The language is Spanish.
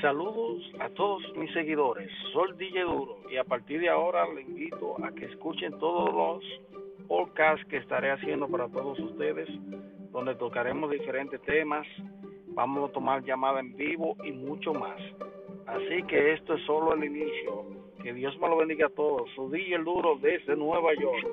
Saludos a todos mis seguidores. Soy DJ Duro y a partir de ahora le invito a que escuchen todos los podcasts que estaré haciendo para todos ustedes, donde tocaremos diferentes temas, vamos a tomar llamada en vivo y mucho más. Así que esto es solo el inicio. Que Dios me lo bendiga a todos. Su DJ Duro desde Nueva York.